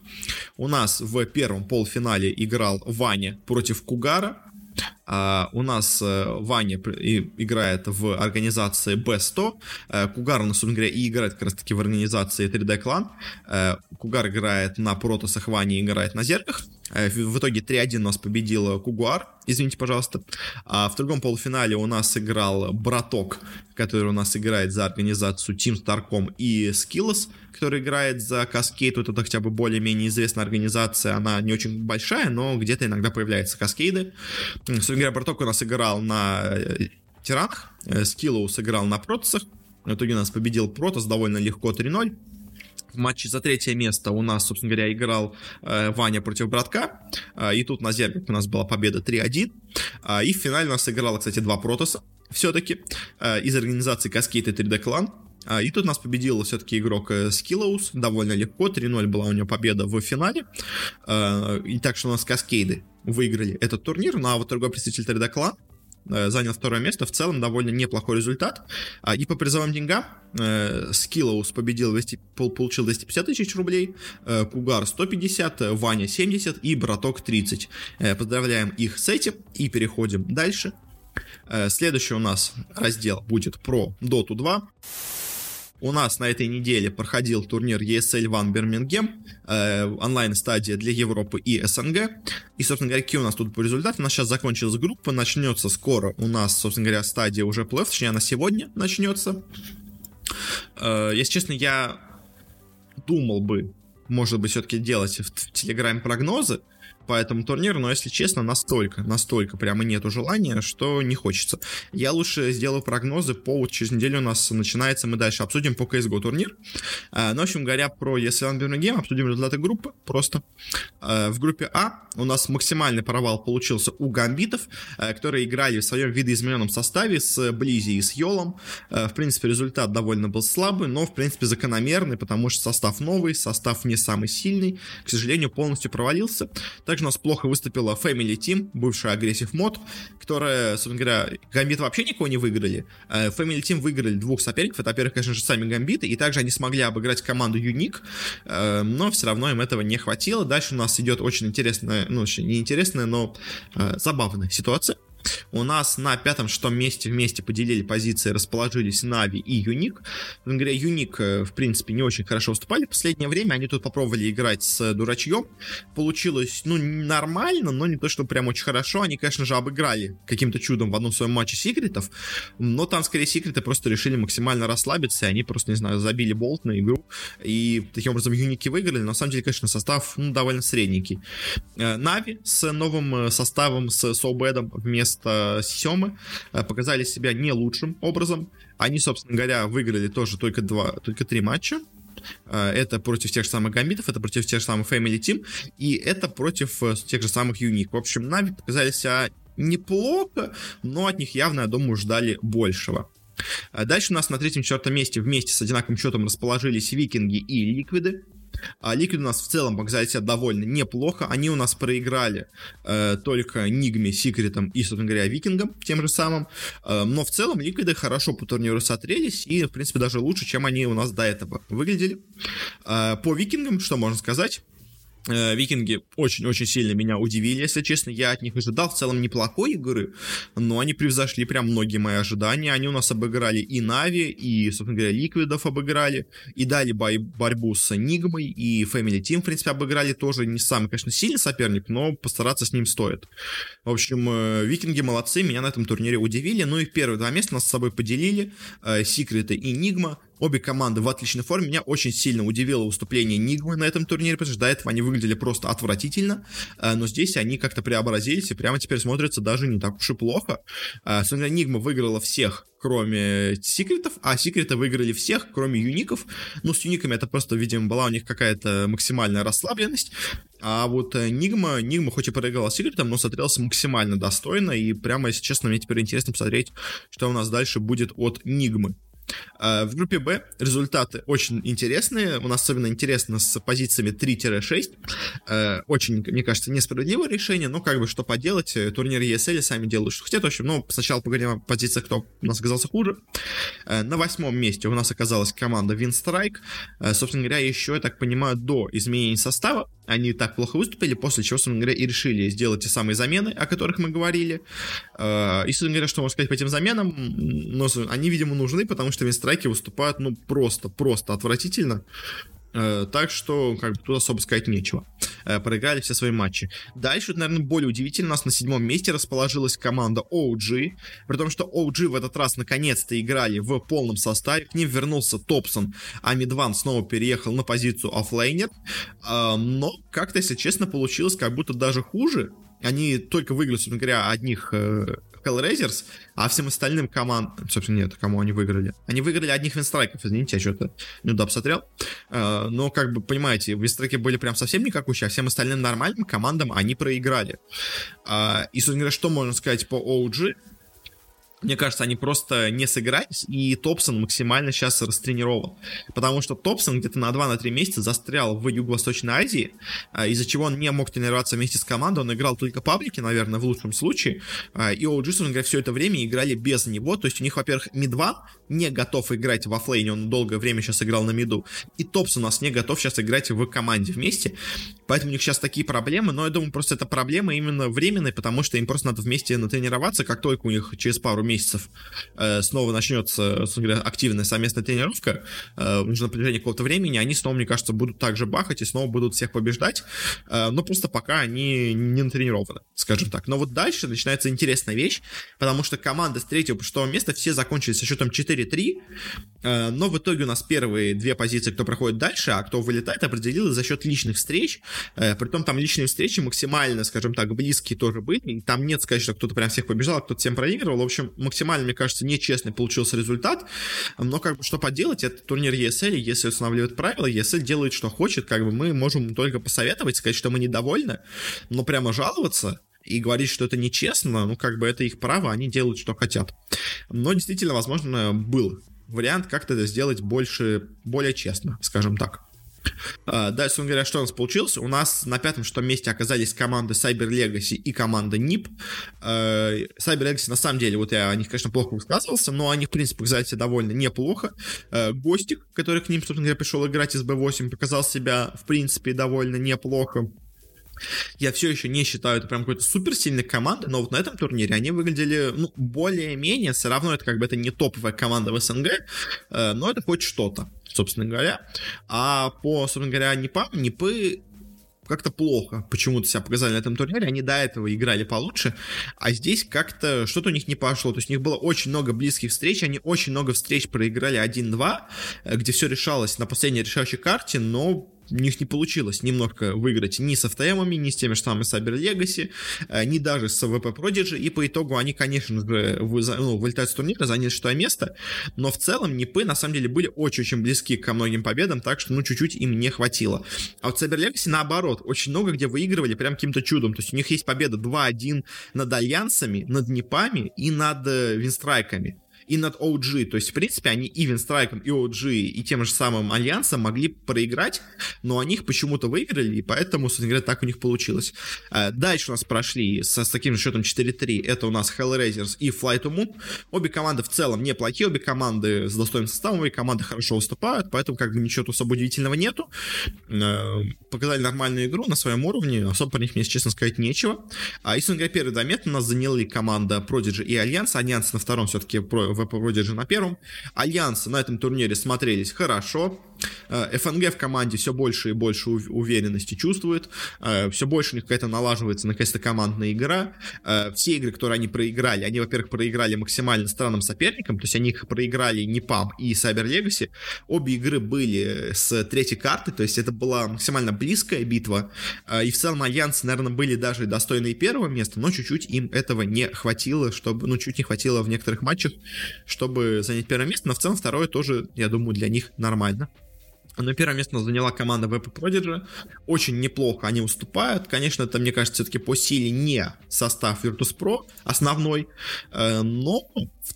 У нас в первом полуфинале играл Ваня против Кугара. А, у нас э, Ваня играет в организации B100. Э, Кугар у нас, собственно говоря, и играет как раз-таки в организации 3D Clan. Э, Кугар играет на протосах, Ваня играет на зерках. В итоге 3-1 у нас победил Кугуар, извините, пожалуйста. А в другом полуфинале у нас играл Браток, который у нас играет за организацию Team Starcom и Skills, который играет за Cascade. Вот это хотя бы более-менее известная организация. Она не очень большая, но где-то иногда появляются Каскейды. Собственно говоря, Браток у нас играл на э, Тиранах, Skillow сыграл на Протосах. В итоге нас победил Протос довольно легко 3-0 в матче за третье место у нас, собственно говоря, играл э, Ваня против Братка. Э, и тут на зерках у нас была победа 3-1. Э, и в финале у нас сыграло, кстати, два Протоса все-таки э, из организации Cascade и 3D Clan. Э, и тут нас победил все-таки игрок э, Skillows довольно легко. 3-0 была у него победа в финале. Э, и так что у нас Каскейды выиграли этот турнир. Ну а вот другой представитель 3D Clan Э, занял второе место. В целом довольно неплохой результат. А, и по призовым деньгам э, Скиллоус победил, 200, получил 250 тысяч рублей, э, Кугар 150, Ваня 70 и Браток 30. Поздравляем их с этим и переходим дальше. Следующий у нас раздел будет про Dota 2 у нас на этой неделе проходил турнир ESL One Birmingham, э, онлайн-стадия для Европы и СНГ. И, собственно говоря, какие у нас тут по результатам? У нас сейчас закончилась группа, начнется скоро у нас, собственно говоря, стадия уже плей точнее, она сегодня начнется. Э, если честно, я думал бы, может быть, все-таки делать в, в Телеграме прогнозы, по этому турниру, но, если честно, настолько, настолько прямо нету желания, что не хочется. Я лучше сделаю прогнозы по... Вот через неделю у нас начинается, мы дальше обсудим по CSGO турнир. А, ну, в общем, говоря про ESL Game, обсудим результаты группы просто. А, в группе А у нас максимальный провал получился у гамбитов, а, которые играли в своем видоизмененном составе с Близи и с Йолом. А, в принципе, результат довольно был слабый, но, в принципе, закономерный, потому что состав новый, состав не самый сильный. К сожалению, полностью провалился. Также у нас плохо выступила Family Team, бывшая Aggressive Mod, которая, собственно говоря, Гамбит вообще никого не выиграли. Э, Family Team выиграли двух соперников. Это, во-первых, конечно же, сами Гамбиты, и также они смогли обыграть команду Unique, э, но все равно им этого не хватило. Дальше у нас идет очень интересная, ну, не интересная, но э, забавная ситуация. У нас на пятом-шестом месте вместе поделили позиции, расположились Нави и Юник. Говоря, Юник, э, в принципе, не очень хорошо выступали. В последнее время они тут попробовали играть с дурачьем. Получилось, ну, нормально, но не то, что прям очень хорошо. Они, конечно же, обыграли каким-то чудом в одном своем матче секретов, но там, скорее, секреты просто решили максимально расслабиться, и они просто, не знаю, забили болт на игру, и таким образом Юники выиграли. Но, на самом деле, конечно, состав, ну, довольно средненький. Э, Нави с новым э, составом, с Соубедом вместо вместо Семы э, показали себя не лучшим образом. Они, собственно говоря, выиграли тоже только, два, только три матча. Э, это против тех же самых гамбитов, это против тех же самых Family Team, и это против э, тех же самых Юник. В общем, Нави показали себя неплохо, но от них явно, я думаю, ждали большего. Дальше у нас на третьем-четвертом месте вместе с одинаковым счетом расположились Викинги и Ликвиды. А Liquid у нас в целом показали себя довольно неплохо. Они у нас проиграли э, только Нигме, Секретом и, собственно говоря, Викингом тем же самым. Э, но в целом Ликвиды хорошо по турниру смотрелись и, в принципе, даже лучше, чем они у нас до этого выглядели. Э, по Викингам, что можно сказать? Э, викинги очень-очень сильно меня удивили, если честно. Я от них ожидал в целом неплохой игры, но они превзошли прям многие мои ожидания. Они у нас обыграли и Нави, и, собственно говоря, Ликвидов обыграли, и дали бой- борьбу с Энигмой, и Family Team, в принципе, обыграли тоже не самый, конечно, сильный соперник, но постараться с ним стоит. В общем, э, викинги молодцы, меня на этом турнире удивили. Ну и первые два места нас с собой поделили. Э, Секреты и Нигма. Обе команды в отличной форме. Меня очень сильно удивило выступление Нигмы на этом турнире, потому что до этого они выглядели просто отвратительно, э, но здесь они как-то преобразились и прямо теперь смотрятся даже не так уж и плохо. Э, собственно, Нигма выиграла всех кроме секретов, а секреты выиграли всех, кроме юников. Ну, с юниками это просто, видимо, была у них какая-то максимальная расслабленность. А вот э, Нигма, Нигма хоть и проиграла секретом, но смотрелся максимально достойно, и прямо, если честно, мне теперь интересно посмотреть, что у нас дальше будет от Нигмы. Э, в группе Б результаты очень интересные. У нас особенно интересно с позициями 3-6. Э, очень, мне кажется, несправедливое решение, но как бы что поделать, э, турнир ESL сами делают, что хотят. В общем, ну, сначала поговорим о позициях, кто у нас оказался хуже. На восьмом месте у нас оказалась команда Winstrike. Собственно говоря, еще, я так понимаю, до изменения состава они так плохо выступили, после чего, собственно говоря, и решили сделать те самые замены, о которых мы говорили. И, собственно говоря, что можно сказать по этим заменам, но они, видимо, нужны, потому что Винстрайки выступают, ну, просто, просто отвратительно. Э, так что, как бы, тут особо сказать нечего. Э, проиграли все свои матчи. Дальше, наверное, более удивительно, у нас на седьмом месте расположилась команда OG, при том, что OG в этот раз наконец-то играли в полном составе, к ним вернулся Topson, а MidOne снова переехал на позицию offlaner, э, но как-то, если честно, получилось как будто даже хуже, они только выиграли, собственно говоря, одних Hellraisers, а всем остальным командам, собственно, нет, кому они выиграли? Они выиграли одних Winstrike ов, извините, я что-то неудобно смотрел. Э, но, как бы, понимаете, винстрайки были прям совсем никакущие, а всем остальным нормальным командам они проиграли. Э, и, собственно говоря, что можно сказать по OG? Мне кажется, они просто не сыгрались, и Топсон максимально сейчас растренирован. Потому что Топсон где-то на 2-3 месяца застрял в Юго-Восточной Азии, а, из-за чего он не мог тренироваться вместе с командой, он играл только паблики, наверное, в лучшем случае, а, и OG, говоря, все это время играли без него, то есть у них, во-первых, Мидва не готов играть в оффлейне, он долгое время сейчас играл на миду, и Топсон у нас не готов сейчас играть в команде вместе, поэтому у них сейчас такие проблемы, но я думаю, просто это проблема именно временная, потому что им просто надо вместе натренироваться, как только у них через пару месяцев э, снова начнется говоря, активная совместная тренировка, э, нужно протяжении какого-то времени, они снова, мне кажется, будут также бахать и снова будут всех побеждать, э, но просто пока они не натренированы, скажем так. Но вот дальше начинается интересная вещь, потому что команда с третьего по шестого места все закончили со счетом 4-3, э, но в итоге у нас первые две позиции, кто проходит дальше, а кто вылетает, определилось за счет личных встреч, притом там личные встречи максимально, скажем так, близкие тоже были, там нет сказать, что кто-то прям всех побежал, а кто-то всем проигрывал, в общем, максимально, мне кажется, нечестный получился результат, но как бы что поделать, это турнир ESL, если устанавливают правила, ESL делает, что хочет, как бы мы можем только посоветовать, сказать, что мы недовольны, но прямо жаловаться, и говорить, что это нечестно, ну, как бы это их право, они делают, что хотят. Но действительно, возможно, был вариант как-то это сделать больше, более честно, скажем так. Uh, дальше, говоря, что у нас получилось? У нас на пятом-шестом месте оказались команды Cyber Legacy и команда NIP. Uh, Cyber Legacy, на самом деле, вот я о них, конечно, плохо высказывался, но они, в принципе, показали себя довольно неплохо. Гостик, который к ним, собственно говоря, пришел играть из B8, показал себя, в принципе, довольно неплохо. Я все еще не считаю это прям какой-то супер сильной командой, но вот на этом турнире они выглядели, ну, более-менее, все равно это как бы это не топовая команда в СНГ, э, но это хоть что-то, собственно говоря. А по, собственно говоря, НИПам, НИПы как-то плохо почему-то себя показали на этом турнире. Они до этого играли получше, а здесь как-то что-то у них не пошло. То есть у них было очень много близких встреч, они очень много встреч проиграли 1-2, э, где все решалось на последней решающей карте, но у них не получилось немножко выиграть ни с FTM, ни с теми же самыми Cyber Legacy, э, ни даже с VP Prodigy, и по итогу они, конечно же, ну, вылетают с турнира, заняли шестое место, но в целом Нипы, на самом деле, были очень-очень близки ко многим победам, так что, ну, чуть-чуть им не хватило. А вот Cyber Legacy, наоборот, очень много где выигрывали прям каким-то чудом, то есть у них есть победа 2-1 над Альянсами, над Нипами и над э, Винстрайками и над OG. То есть, в принципе, они и Винстрайком, и OG, и тем же самым Альянсом могли проиграть, но они их почему-то выиграли, и поэтому, собственно говоря, так у них получилось. Э, дальше у нас прошли со, с таким же счетом 4-3. Это у нас Hellraisers и Flight to Moon. Обе команды в целом неплохие, обе команды с достойным составом, обе команды хорошо выступают, поэтому как бы ничего тут особо удивительного нету. Э, показали нормальную игру на своем уровне, особо про них мне, честно сказать, нечего. А, и, собственно говоря, первые два места у нас заняли команда Prodigy и Alliance. Alliance на втором все-таки вроде же на первом. Альянсы на этом турнире смотрелись хорошо. Э, Fng в команде все больше и больше уверенности чувствует, э, все больше у них какая-то налаживается наконец-то командная игра. Э, все игры, которые они проиграли, они, во-первых, проиграли максимально странным соперникам, то есть они их проиграли Непам и Cyber Legacy. Обе игры были с третьей карты, то есть это была максимально близкая битва. И в целом Альянсы, наверное, были даже достойны первого места, но чуть-чуть им этого не хватило, чтобы, ну, чуть не хватило в некоторых матчах, чтобы занять первое место, но в целом второе тоже, я думаю, для них нормально. На первое место заняла команда VP Prodigy. Очень неплохо они уступают. Конечно, это, мне кажется, все-таки по силе не состав Virtus.pro основной. Э, но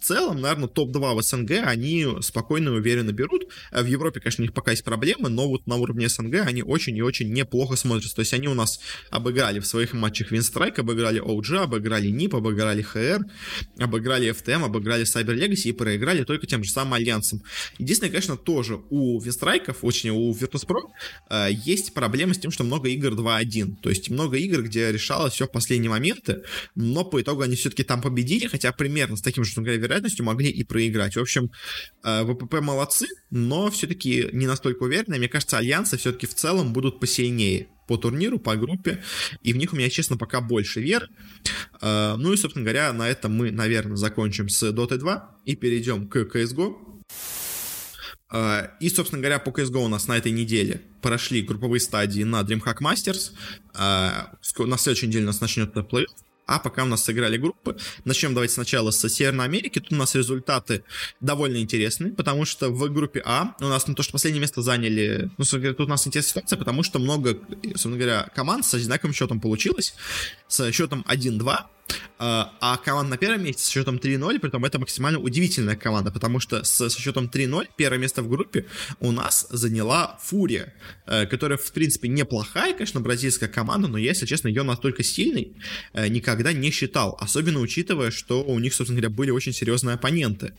целом, наверное, топ-2 в СНГ они спокойно и уверенно берут. Э, в Европе, конечно, у них пока есть проблемы, но вот на уровне СНГ они очень и очень неплохо смотрятся. То есть они у нас обыграли в своих матчах Винстрайк, обыграли OG, обыграли NIP, обыграли HR, обыграли FTM, обыграли Cyber Legacy и проиграли только тем же самым Альянсом. Единственное, конечно, тоже у Винстрайков, очень у Virtus.pro, э, есть проблемы с тем, что много игр 2-1. То есть много игр, где решалось все в последние моменты, но по итогу они все-таки там победили, хотя примерно с таким же, говоря, вероятностью могли и проиграть. В общем, э, ВПП молодцы, но все-таки не настолько уверенные. Мне кажется, альянсы все-таки в целом будут посильнее по турниру, по группе, и в них у меня, честно, пока больше вер. Э, ну и, собственно говоря, на этом мы, наверное, закончим с Dota 2 и перейдем к CSGO. Э, и, собственно говоря, по CSGO у нас на этой неделе прошли групповые стадии на DreamHack Masters. На следующей неделе у нас начнется плей а пока у нас сыграли группы, начнем давайте сначала с Северной Америки. Тут у нас результаты довольно интересные, потому что в группе А у нас не то, что последнее место заняли, ну, тут у нас интересная ситуация, потому что много, собственно говоря, команд с одинаковым счетом получилось, с счетом 1-2, а, а команда на первом месте с счетом 3-0, при этом это максимально удивительная команда, потому что с, со счетом 3-0 первое место в группе у нас заняла Фурия, э, которая, в принципе, неплохая, конечно, бразильская команда, но я, если честно, ее настолько сильной э, никогда не считал, особенно учитывая, что у них, собственно говоря, были очень серьезные оппоненты.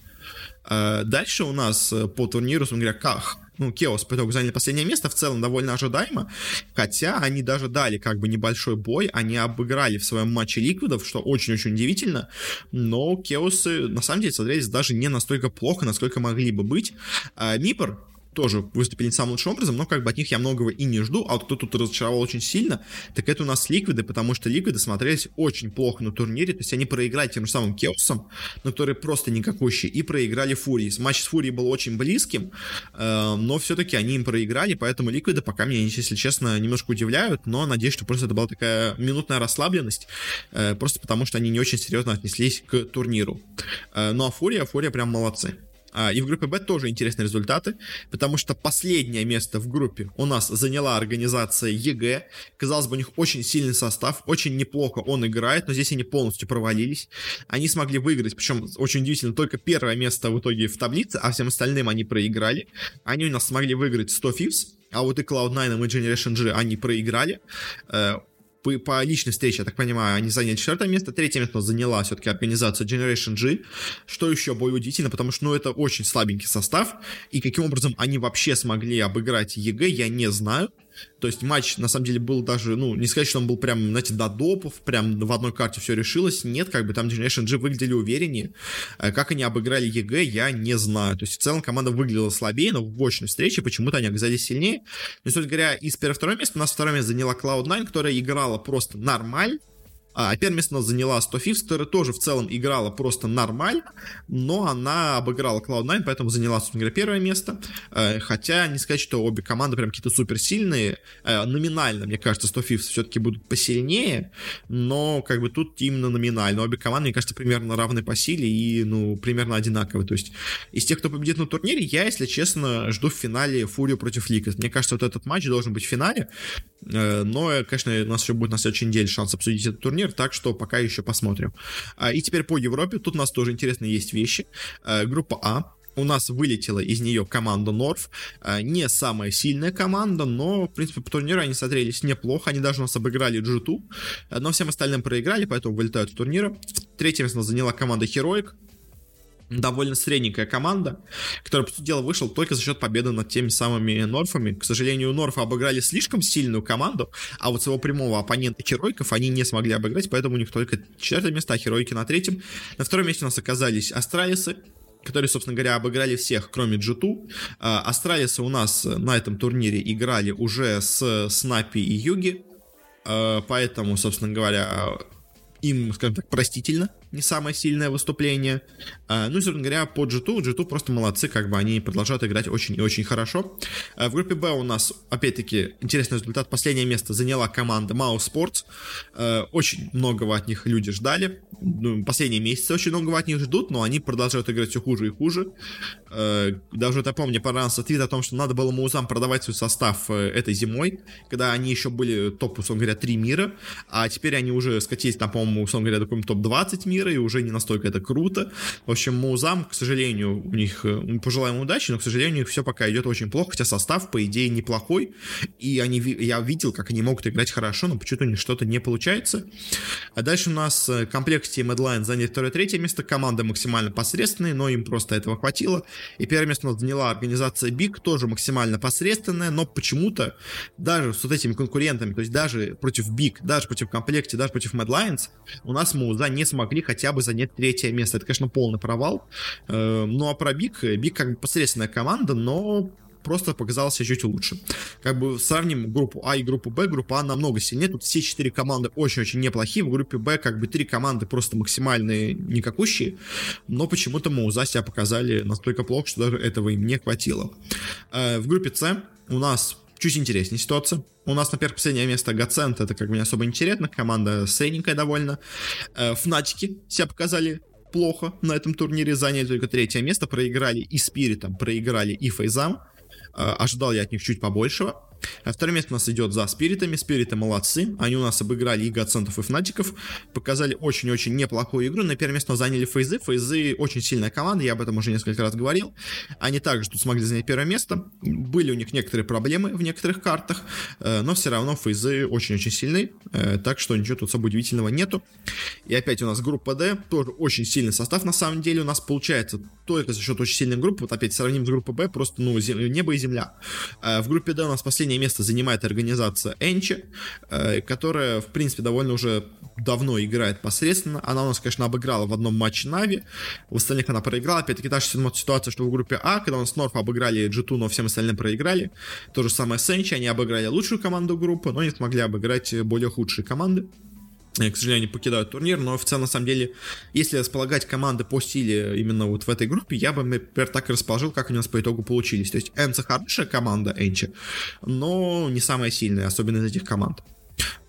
Э, дальше у нас по турниру, говоря, Ках ну, Кеос по итогу заняли последнее место, в целом довольно ожидаемо, хотя они даже дали как бы небольшой бой, они обыграли в своем матче Ликвидов, что очень-очень удивительно, но Кеосы на самом деле смотрелись даже не настолько плохо, насколько могли бы быть. А, Мипр тоже выступили не самым лучшим образом, но как бы от них я многого и не жду, а вот кто тут разочаровал очень сильно, так это у нас Ликвиды, потому что Ликвиды смотрелись очень плохо на турнире, то есть они проиграли тем же самым Кеосом, но которые просто никакущие, и проиграли Фурии. Матч с Фурией был очень близким, э, но все-таки они им проиграли, поэтому Ликвиды пока меня, если честно, немножко удивляют, но надеюсь, что просто это была такая минутная расслабленность, э, просто потому что они не очень серьезно отнеслись к турниру. Э, ну а FURIA, FURIA прям молодцы. А, и в группе Б тоже интересные результаты, потому что последнее место в группе у нас заняла организация EG. Казалось бы, у них очень сильный состав, очень неплохо он играет, но здесь они полностью провалились. Они смогли выиграть, причем очень удивительно, только первое место в итоге в таблице, а всем остальным они проиграли. Они у нас смогли выиграть 100 Thieves, а вот и Cloud9 и Generation G они проиграли. По личной встрече, я так понимаю, они заняли четвертое место. Третье место заняла все-таки организация Generation G, что еще более удивительно, потому что, ну, это очень слабенький состав, и каким образом они вообще смогли обыграть EG, я не знаю. То есть матч, на самом деле, был даже, ну, не сказать, что он был прям, знаете, до допов, прям в одной карте все решилось. Нет, как бы там Generation G выглядели увереннее. Э, как они обыграли EG, я не знаю. То есть в целом команда выглядела слабее, но в очной встрече почему-то они оказались сильнее. Но, суть говоря, из первого второго места у нас второе место заняла Cloud9, которая играла просто нормально а первое она заняла 100 Thieves, которая тоже в целом играла просто нормально, но она обыграла Cloud9, поэтому заняла, собственно говоря, первое место. Э, хотя не сказать, что обе команды прям какие-то суперсильные. Э, номинально, мне кажется, 100 Thieves все-таки будут посильнее, но как бы тут именно номинально. Обе команды, мне кажется, примерно равны по силе и, ну, примерно одинаковые. То есть из тех, кто победит на турнире, я, если честно, жду в финале Фурию против Ликас. Мне кажется, вот этот матч должен быть в финале, э, но, конечно, у нас еще будет на следующей неделе шанс обсудить этот турнир, так что пока еще посмотрим. А, и теперь по Европе, тут у нас тоже интересные есть вещи. А, группа А, у нас вылетела из нее команда Норф. А, не самая сильная команда, но, в принципе, по турниру они смотрелись неплохо. Они даже у нас обыграли G2, но всем остальным проиграли, поэтому вылетают с турнира. Третье место заняла команда Heroic довольно средненькая команда, которая, по сути дела, вышла только за счет победы над теми самыми Норфами. К сожалению, Норфы обыграли слишком сильную команду, а вот своего прямого оппонента Херойков они не смогли обыграть, поэтому у них только четвертое место, а Херойки на третьем. На втором месте у нас оказались Астралисы, которые, собственно говоря, обыграли всех, кроме G2. А, Астралисы у нас на этом турнире играли уже с Снапи и Юги, а, поэтому, собственно говоря, им, скажем так, простительно не самое сильное выступление. А, ну и, собственно говоря, по G2, G2 просто молодцы, как бы они продолжают играть очень и очень хорошо. А, в группе Б у нас, опять-таки, интересный результат. Последнее место заняла команда Mouse Sports. А, очень многого от них люди ждали. Ну, последние месяцы очень многого от них ждут, но они продолжают играть все хуже и хуже. Даже это помню, понравился твит о том, что надо было Маузам продавать свой состав э, этой зимой, когда они еще были топ, условно говоря, 3 мира, а теперь они уже скатились, там, по-моему, условно говоря, до топ-20 мира, турнира, и уже не настолько это круто. В общем, Музам, к сожалению, у них, э, пожелаем удачи, но, к сожалению, все пока идет очень плохо, хотя состав, по идее, неплохой, и они, я видел, как они могут играть хорошо, но почему-то у них что-то не получается. А дальше у нас э, комплект Team Headline заняли второе-третье место, команда максимально посредственная, но им просто этого хватило. И первое место у нас заняла организация Big, тоже максимально посредственная, но почему-то даже с вот этими конкурентами, то есть даже против Big, даже против комплекте, даже против Mad Lions, у нас Муза не смогли хотя бы занять третье место. Это, конечно, полный провал. Э, ну а про Биг, Биг как бы посредственная команда, но просто показался чуть лучше. Как бы сравним группу А и группу Б, группа А намного сильнее, тут все четыре команды очень-очень неплохие, в группе Б как бы три команды просто максимальные никакущие, но почему-то мы у себя показали настолько плохо, что даже этого им не хватило. Э, в группе С у нас чуть интереснее ситуация. У нас на первое последнее место Гацент, это как бы не особо интересно, команда средненькая довольно. Э, Фнатики себя показали плохо на этом турнире, заняли только третье место, проиграли и Спиритом, проиграли и Фейзам. Э, ожидал я от них чуть побольшего. А второе место у нас идет за спиритами. Спириты молодцы. Они у нас обыграли и Гацентов, и Фнатиков. Показали очень-очень неплохую игру. На первое место мы заняли Фейзы. Фейзы очень сильная команда, я об этом уже несколько раз говорил. Они также тут смогли занять первое место. Были у них некоторые проблемы в некоторых картах, э, но все равно Фейзы очень-очень сильны. Э, так что ничего тут особо удивительного нету. И опять у нас группа D. Тоже очень сильный состав на самом деле. У нас получается только за счет очень сильной группы. Вот опять сравним с группой Б. Просто ну, небо и земля. Э, в группе D у нас последний последнее место занимает организация Энчи, э, которая, в принципе, довольно уже давно играет посредственно. Она у нас, конечно, обыграла в одном матче Нави, в остальных она проиграла. Опять-таки та же ситуация, что в группе А, когда у нас Норф обыграли G2, но всем остальным проиграли. То же самое с Энчи, они обыграли лучшую команду группы, но не смогли обыграть более худшие команды к сожалению, покидают турнир, но целом, на самом деле, если располагать команды по стиле именно вот в этой группе, я бы, например, так и расположил, как у нас по итогу получились. То есть Энца хорошая команда, Энчи, но не самая сильная, особенно из этих команд.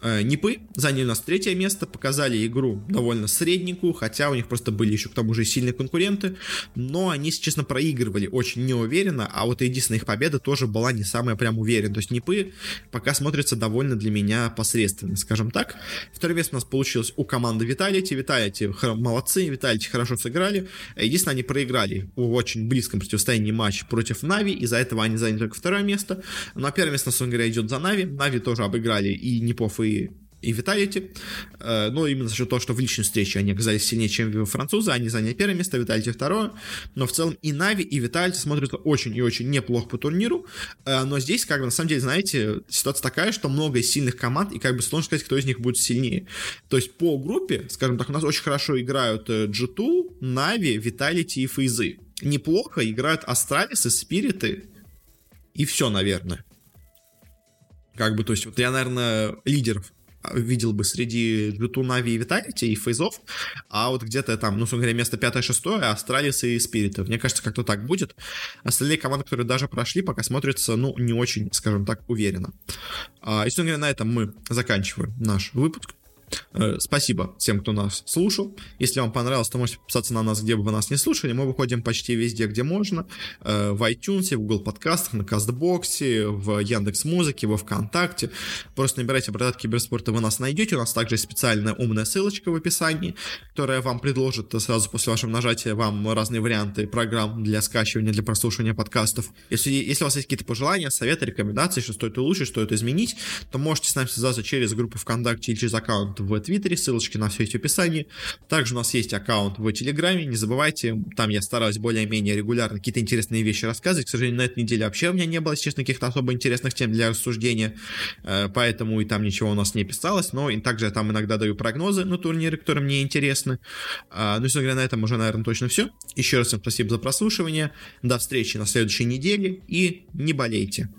Э, Нипы заняли у нас третье место, показали игру довольно средненькую, хотя у них просто были еще к тому же сильные конкуренты, но они, честно, проигрывали очень неуверенно, а вот единственная их победа тоже была не самая прям уверенная. То есть Нипы пока смотрится довольно для меня посредственно, скажем так. Второе место у нас получилось у команды Vitality. Vitality молодцы, Vitality хорошо сыграли. Единственное, они проиграли в очень близком противостоянии матч против Navi, из-за этого они заняли только второе место. Но первое место, на самом деле, идет за Navi. Navi тоже обыграли и NiP ов, и и Vitality. Э, но именно за счет того, что в личной встрече они оказались сильнее, чем французы, они заняли первое место, Vitality второе. Но в целом и Navi, и Vitality смотрятся очень и очень неплохо по турниру. Э, но здесь, как бы, на самом деле, знаете, ситуация такая, что много сильных команд, и как бы сложно сказать, кто из них будет сильнее. То есть по группе, скажем так, у нас очень хорошо играют G2, Navi, Vitality и FaZe ы. Неплохо играют Astralis ы, Spirit ы, и все, наверное. Как бы, то есть, вот я, наверное, лидеров видел бы среди G2, Navi и Vitality и FaZe ов, а вот где-то там, ну, собственно место 5-6, Astralis и Spirit ов. Мне кажется, как-то так будет. Остальные команды, которые даже прошли, пока смотрятся, ну, не очень, скажем так, уверенно. А, и, собственно говоря, на этом мы заканчиваем наш выпуск. Э, спасибо всем, кто нас слушал. Если вам понравилось, то можете подписаться на нас, где бы вы нас не слушали. Мы выходим почти везде, где можно. Э, в iTunes, в Google подкастах, на Кастбоксе, в Яндекс Музыке, во Вконтакте. Просто набирайте «Бородат Киберспорта», вы нас найдете. У нас также специальная умная ссылочка в описании, которая вам предложит сразу после вашего нажатия вам разные варианты программ для скачивания, для прослушивания подкастов. Если, если у вас есть какие-то пожелания, советы, рекомендации, что стоит улучшить, что это изменить, то можете с нами связаться через группу ВКонтакте или через аккаунт аккаунт в Твиттере, ссылочки на все эти в описании. Также у нас есть аккаунт в Телеграме, не забывайте, там я стараюсь более-менее регулярно какие-то интересные вещи рассказывать. К сожалению, на этой неделе вообще у меня не было, честно, каких-то особо интересных тем для рассуждения, э, поэтому и там ничего у нас не писалось, но и также я там иногда даю прогнозы на турниры, которые мне интересны. А, ну и, говоря, на этом уже, наверное, точно все. Еще раз всем спасибо за прослушивание. До встречи на следующей неделе и не болейте.